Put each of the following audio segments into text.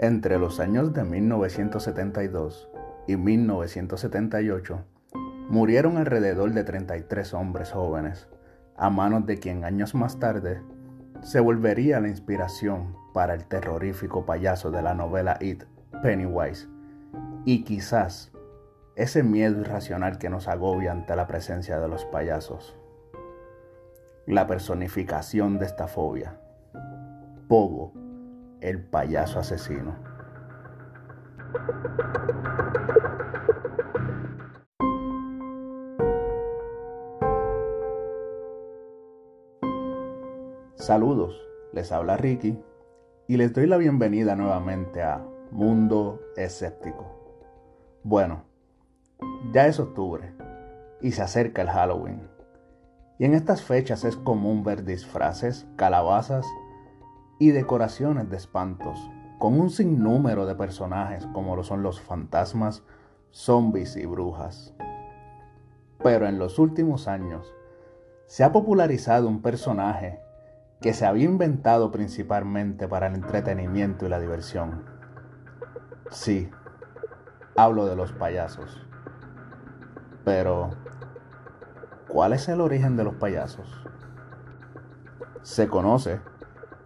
Entre los años de 1972 y 1978 murieron alrededor de 33 hombres jóvenes, a manos de quien años más tarde se volvería la inspiración para el terrorífico payaso de la novela It, Pennywise, y quizás ese miedo irracional que nos agobia ante la presencia de los payasos. La personificación de esta fobia. Pogo el payaso asesino. Saludos, les habla Ricky y les doy la bienvenida nuevamente a Mundo Escéptico. Bueno, ya es octubre y se acerca el Halloween. Y en estas fechas es común ver disfraces, calabazas y decoraciones de espantos, con un sinnúmero de personajes como lo son los fantasmas, zombies y brujas. Pero en los últimos años se ha popularizado un personaje que se había inventado principalmente para el entretenimiento y la diversión. Sí, hablo de los payasos. Pero, ¿cuál es el origen de los payasos? Se conoce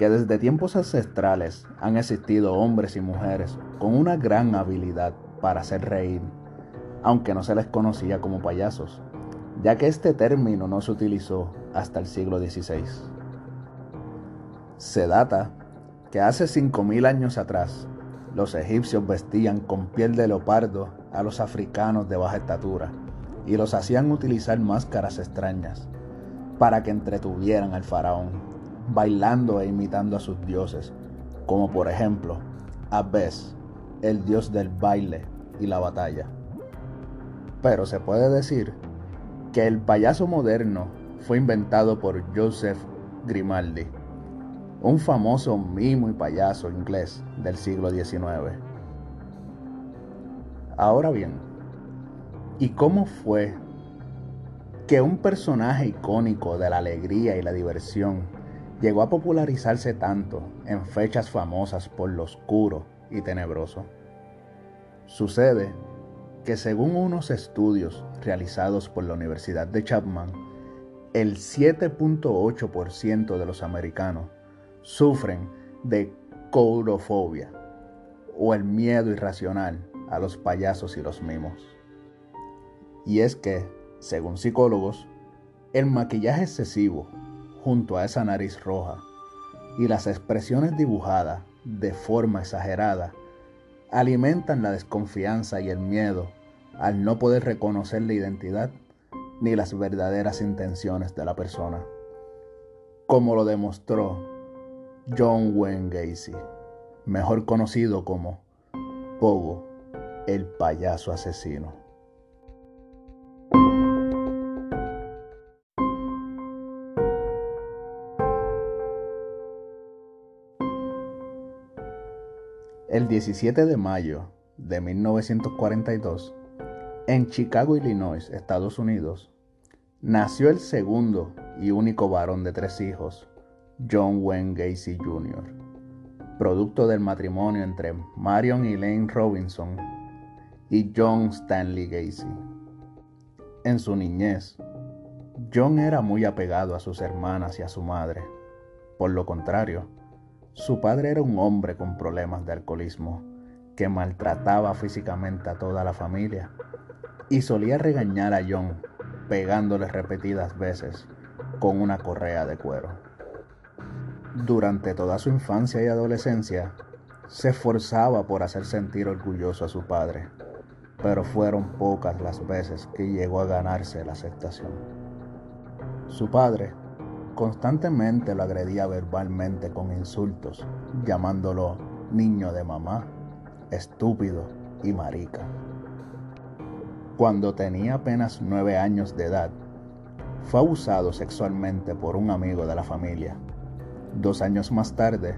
que desde tiempos ancestrales han existido hombres y mujeres con una gran habilidad para hacer reír, aunque no se les conocía como payasos, ya que este término no se utilizó hasta el siglo XVI. Se data que hace 5.000 años atrás, los egipcios vestían con piel de leopardo a los africanos de baja estatura y los hacían utilizar máscaras extrañas para que entretuvieran al faraón bailando e imitando a sus dioses, como por ejemplo Abbes, el dios del baile y la batalla. Pero se puede decir que el payaso moderno fue inventado por Joseph Grimaldi, un famoso mimo y payaso inglés del siglo XIX. Ahora bien, ¿y cómo fue que un personaje icónico de la alegría y la diversión llegó a popularizarse tanto en fechas famosas por lo oscuro y tenebroso? Sucede que según unos estudios realizados por la Universidad de Chapman, el 7.8% de los americanos sufren de courofobia o el miedo irracional a los payasos y los mimos. Y es que, según psicólogos, el maquillaje excesivo junto a esa nariz roja y las expresiones dibujadas de forma exagerada alimentan la desconfianza y el miedo al no poder reconocer la identidad ni las verdaderas intenciones de la persona, como lo demostró John Wayne Gacy, mejor conocido como Pogo, el payaso asesino. El 17 de mayo de 1942, en Chicago, Illinois, Estados Unidos, nació el segundo y único varón de tres hijos, John Wayne Gacy Jr., producto del matrimonio entre Marion Elaine Robinson y John Stanley Gacy. En su niñez, John era muy apegado a sus hermanas y a su madre. Por lo contrario, su padre era un hombre con problemas de alcoholismo que maltrataba físicamente a toda la familia y solía regañar a John pegándole repetidas veces con una correa de cuero. Durante toda su infancia y adolescencia, se esforzaba por hacer sentir orgulloso a su padre, pero fueron pocas las veces que llegó a ganarse la aceptación. Su padre Constantemente lo agredía verbalmente con insultos, llamándolo niño de mamá, estúpido y marica. Cuando tenía apenas nueve años de edad, fue abusado sexualmente por un amigo de la familia. Dos años más tarde,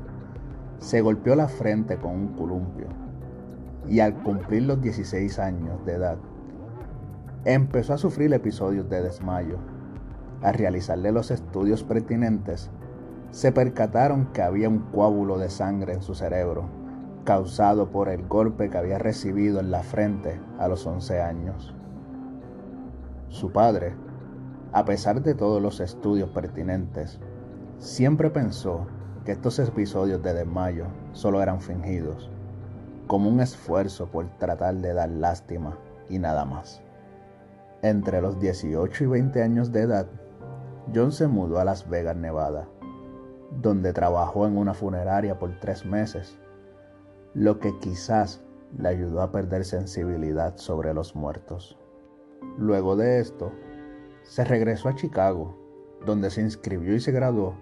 se golpeó la frente con un columpio y al cumplir los 16 años de edad, empezó a sufrir episodios de desmayo al realizarle los estudios pertinentes, se percataron que había un coágulo de sangre en su cerebro causado por el golpe que había recibido en la frente a los 11 años. Su padre, a pesar de todos los estudios pertinentes, siempre pensó que estos episodios de desmayo solo eran fingidos, como un esfuerzo por tratar de dar lástima y nada más. Entre los 18 y 20 años de edad, John se mudó a Las Vegas, Nevada, donde trabajó en una funeraria por tres meses, lo que quizás le ayudó a perder sensibilidad sobre los muertos. Luego de esto, se regresó a Chicago, donde se inscribió y se graduó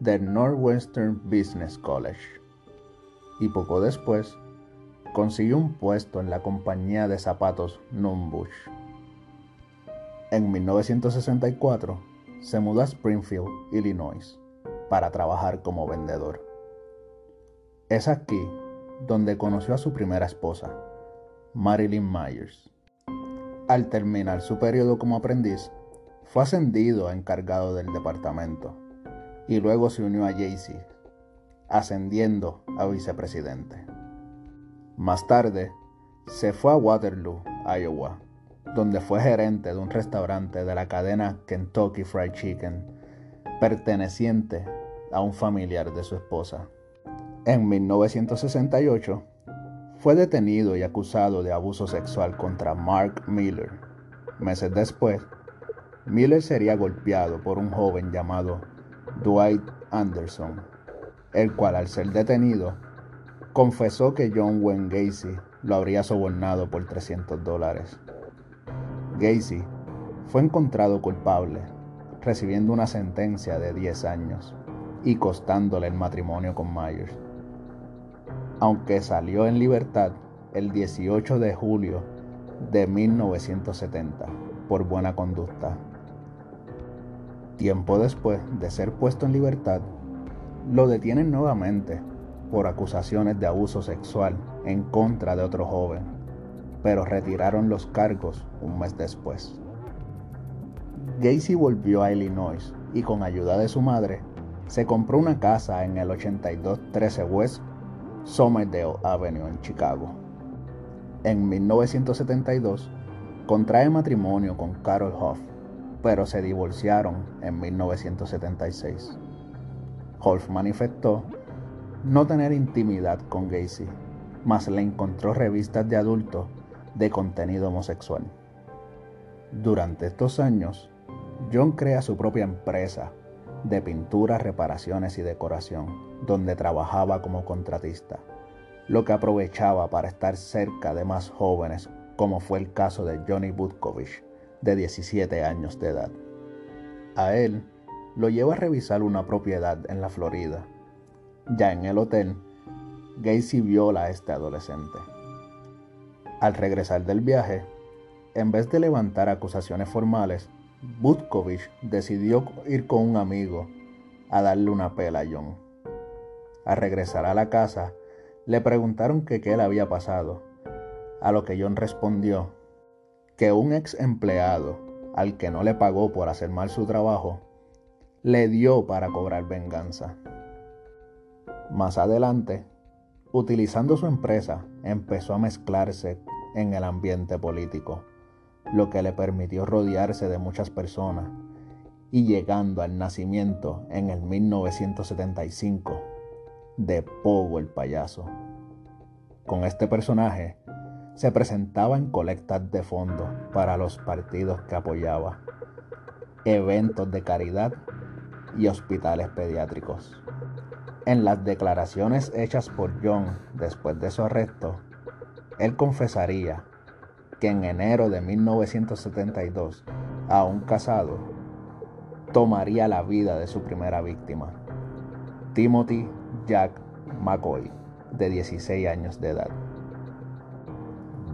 del Northwestern Business College. Y poco después, consiguió un puesto en la compañía de zapatos Numbush. En 1964, se mudó a Springfield, Illinois, para trabajar como vendedor. Es aquí donde conoció a su primera esposa, Marilyn Myers. Al terminar su periodo como aprendiz, fue ascendido a encargado del departamento y luego se unió a Jaycee, ascendiendo a vicepresidente. Más tarde, se fue a Waterloo, Iowa, donde fue gerente de un restaurante de la cadena Kentucky Fried Chicken, perteneciente a un familiar de su esposa. En 1968, fue detenido y acusado de abuso sexual contra Mark Miller. Meses después, Miller sería golpeado por un joven llamado Dwight Anderson, el cual al ser detenido, confesó que John Wayne Gacy lo habría sobornado por 300 dólares. Gacy fue encontrado culpable, recibiendo una sentencia de 10 años y costándole el matrimonio con Myers. Aunque salió en libertad el 18 de julio de 1970 por buena conducta. Tiempo después de ser puesto en libertad, lo detienen nuevamente por acusaciones de abuso sexual en contra de otro joven pero retiraron los cargos un mes después. Gacy volvió a Illinois y con ayuda de su madre se compró una casa en el 8213 West Somerdale Avenue en Chicago. En 1972 contrae matrimonio con Carol Hoff, pero se divorciaron en 1976. Hoff manifestó no tener intimidad con Gacy, mas le encontró revistas de adultos de contenido homosexual. Durante estos años, John crea su propia empresa de pintura, reparaciones y decoración, donde trabajaba como contratista, lo que aprovechaba para estar cerca de más jóvenes, como fue el caso de Johnny Butkovich, de 17 años de edad. A él lo lleva a revisar una propiedad en la Florida. Ya en el hotel, Gacy viola a este adolescente. Al regresar del viaje, en vez de levantar acusaciones formales, Butkovich decidió ir con un amigo a darle una pela a John. Al regresar a la casa, le preguntaron qué le había pasado, a lo que John respondió que un ex empleado, al que no le pagó por hacer mal su trabajo, le dio para cobrar venganza. Más adelante, utilizando su empresa, empezó a mezclarse en el ambiente político, lo que le permitió rodearse de muchas personas y llegando al nacimiento en el 1975 de Pogo el payaso. Con este personaje se presentaba en colectas de fondos para los partidos que apoyaba, eventos de caridad y hospitales pediátricos. En las declaraciones hechas por John después de su arresto, él confesaría que en enero de 1972, aún casado, tomaría la vida de su primera víctima, Timothy Jack McCoy, de 16 años de edad.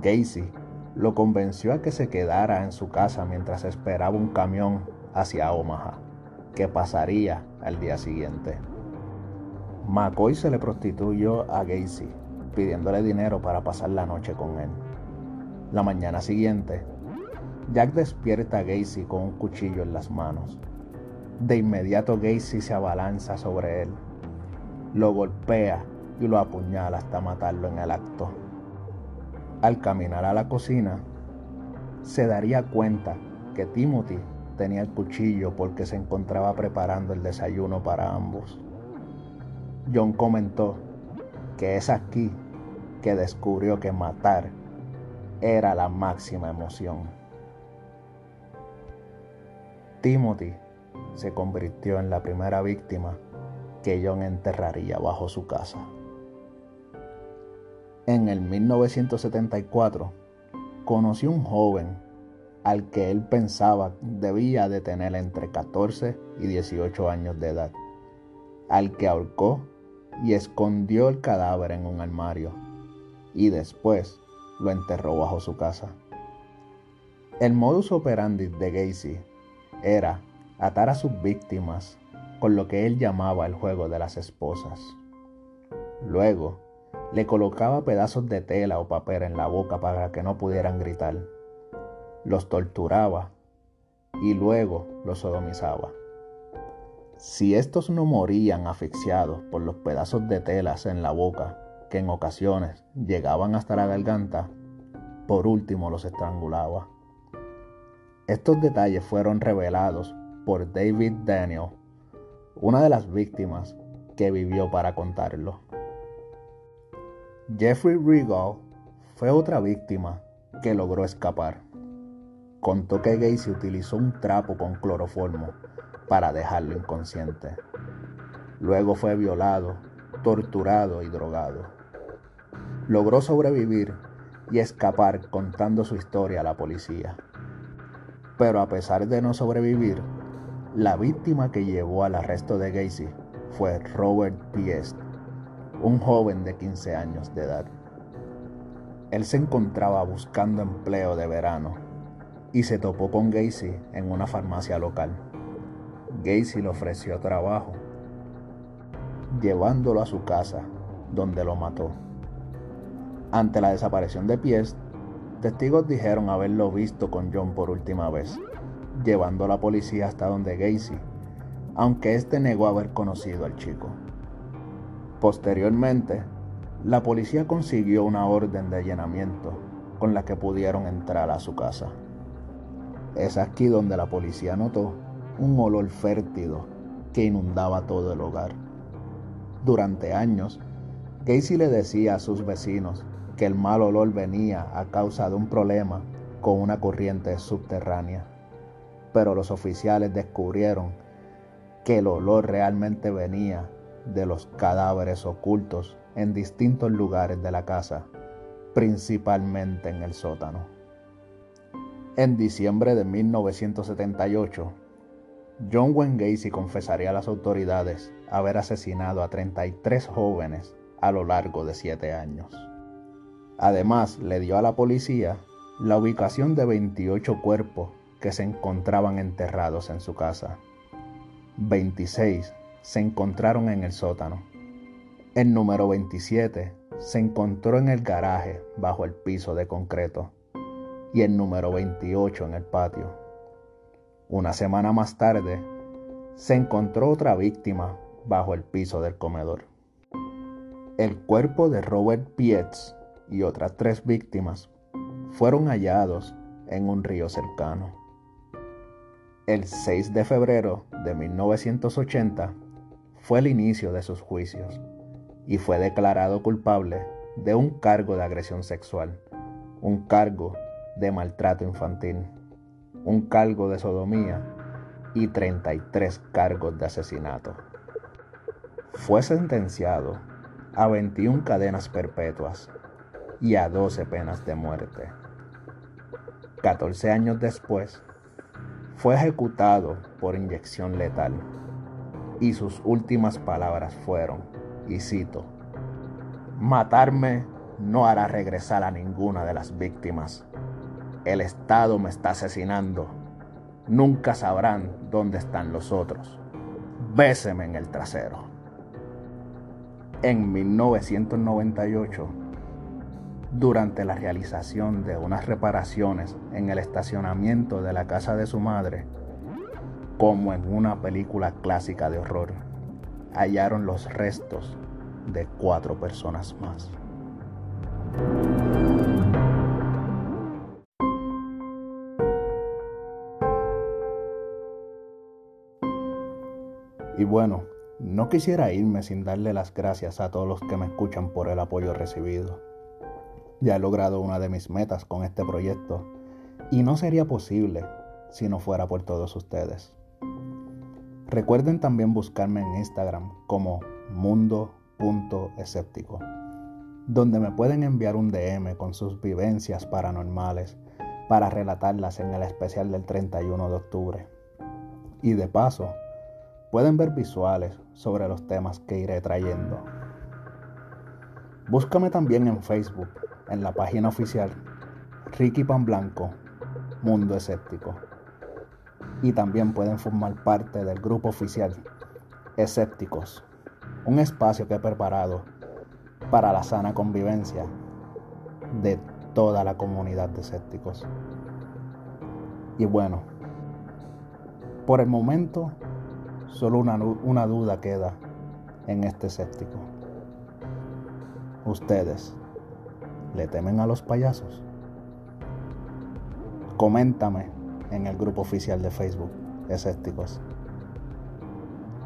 Gacy lo convenció a que se quedara en su casa mientras esperaba un camión hacia Omaha, que pasaría al día siguiente. McCoy se le prostituyó a Gacy, pidiéndole dinero para pasar la noche con él. La mañana siguiente, Jack despierta a Gacy con un cuchillo en las manos. De inmediato Gacy se abalanza sobre él, lo golpea y lo apuñala hasta matarlo en el acto. Al caminar a la cocina, se daría cuenta que Timothy tenía el cuchillo porque se encontraba preparando el desayuno para ambos. John comentó que es aquí que descubrió que matar era la máxima emoción. Timothy se convirtió en la primera víctima que John enterraría bajo su casa. En el 1974, conoció un joven al que él pensaba debía de tener entre 14 y 18 años de edad, al que ahorcó y escondió el cadáver en un armario y después lo enterró bajo su casa. El modus operandi de Gacy era atar a sus víctimas con lo que él llamaba el juego de las esposas. Luego, le colocaba pedazos de tela o papel en la boca para que no pudieran gritar. Los torturaba y luego los sodomizaba. Si estos no morían asfixiados por los pedazos de telas en la boca, que en ocasiones llegaban hasta la garganta, por último los estrangulaba. Estos detalles fueron revelados por David Daniel, una de las víctimas que vivió para contarlo. Jeffrey Regal fue otra víctima que logró escapar. Contó que Gacy utilizó un trapo con cloroformo para dejarlo inconsciente. Luego fue violado, torturado y drogado. Logró sobrevivir y escapar contando su historia a la policía. Pero a pesar de no sobrevivir, la víctima que llevó al arresto de Gacy fue Robert Piest, un joven de 15 años de edad. Él se encontraba buscando empleo de verano y se topó con Gacy en una farmacia local. Gacy le ofreció trabajo, llevándolo a su casa, donde lo mató. Ante la desaparición de Piest, testigos dijeron haberlo visto con John por última vez llevando a la policía hasta donde Gacy, aunque éste negó haber conocido al chico. Posteriormente, la policía consiguió una orden de allanamiento con la que pudieron entrar a su casa. Es aquí donde la policía notó un olor fértido que inundaba todo el hogar. Durante años, Gacy le decía a sus vecinos que el mal olor venía a causa de un problema con una corriente subterránea pero los oficiales descubrieron que el olor realmente venía de los cadáveres ocultos en distintos lugares de la casa, principalmente en el sótano. En diciembre de 1978, John Wayne Gacy confesaría a las autoridades haber asesinado a 33 jóvenes a lo largo de siete años. Además, le dio a la policía la ubicación de 28 cuerpos que se encontraban enterrados en su casa. 26 se encontraron en el sótano. El número 27 se encontró en el garaje bajo el piso de concreto y el número 28 en el patio. Una semana más tarde, se encontró otra víctima bajo el piso del comedor. El cuerpo de Robert Pietz y otras tres víctimas fueron hallados en un río cercano. El 6 de febrero de 1980 fue el inicio de sus juicios y fue declarado culpable de un cargo de agresión sexual, un cargo de maltrato infantil, un cargo de sodomía y 33 cargos de asesinato. Fue sentenciado a 21 cadenas perpetuas y a 12 penas de muerte. 14 años después, fue ejecutado por inyección letal y sus últimas palabras fueron, y cito, Matarme no hará regresar a ninguna de las víctimas. El Estado me está asesinando. Nunca sabrán dónde están los otros. Béseme en el trasero. En 1998, durante la realización de unas reparaciones en el estacionamiento de la casa de su madre, como en una película clásica de horror, hallaron los restos de cuatro personas más. Y bueno, no quisiera irme sin darle las gracias a todos los que me escuchan por el apoyo recibido. Ya he logrado una de mis metas con este proyecto y no sería posible si no fuera por todos ustedes. Recuerden también buscarme en Instagram como mundo.escéptico, donde me pueden enviar un DM con sus vivencias paranormales para relatarlas en el especial del 31 de octubre. Y de paso, pueden ver visuales sobre los temas que iré trayendo. Búscame también en Facebook, en la página oficial Ricky Pan Blanco, Mundo Escéptico y también pueden formar parte del grupo oficial Escépticos, un espacio que he preparado para la sana convivencia de toda la comunidad de escépticos. Y bueno, por el momento solo una, una duda queda en este escéptico. ¿Ustedes le temen a los payasos? Coméntame en el grupo oficial de Facebook, Escépticos.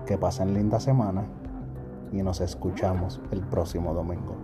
Que pasen linda semana y nos escuchamos el próximo domingo.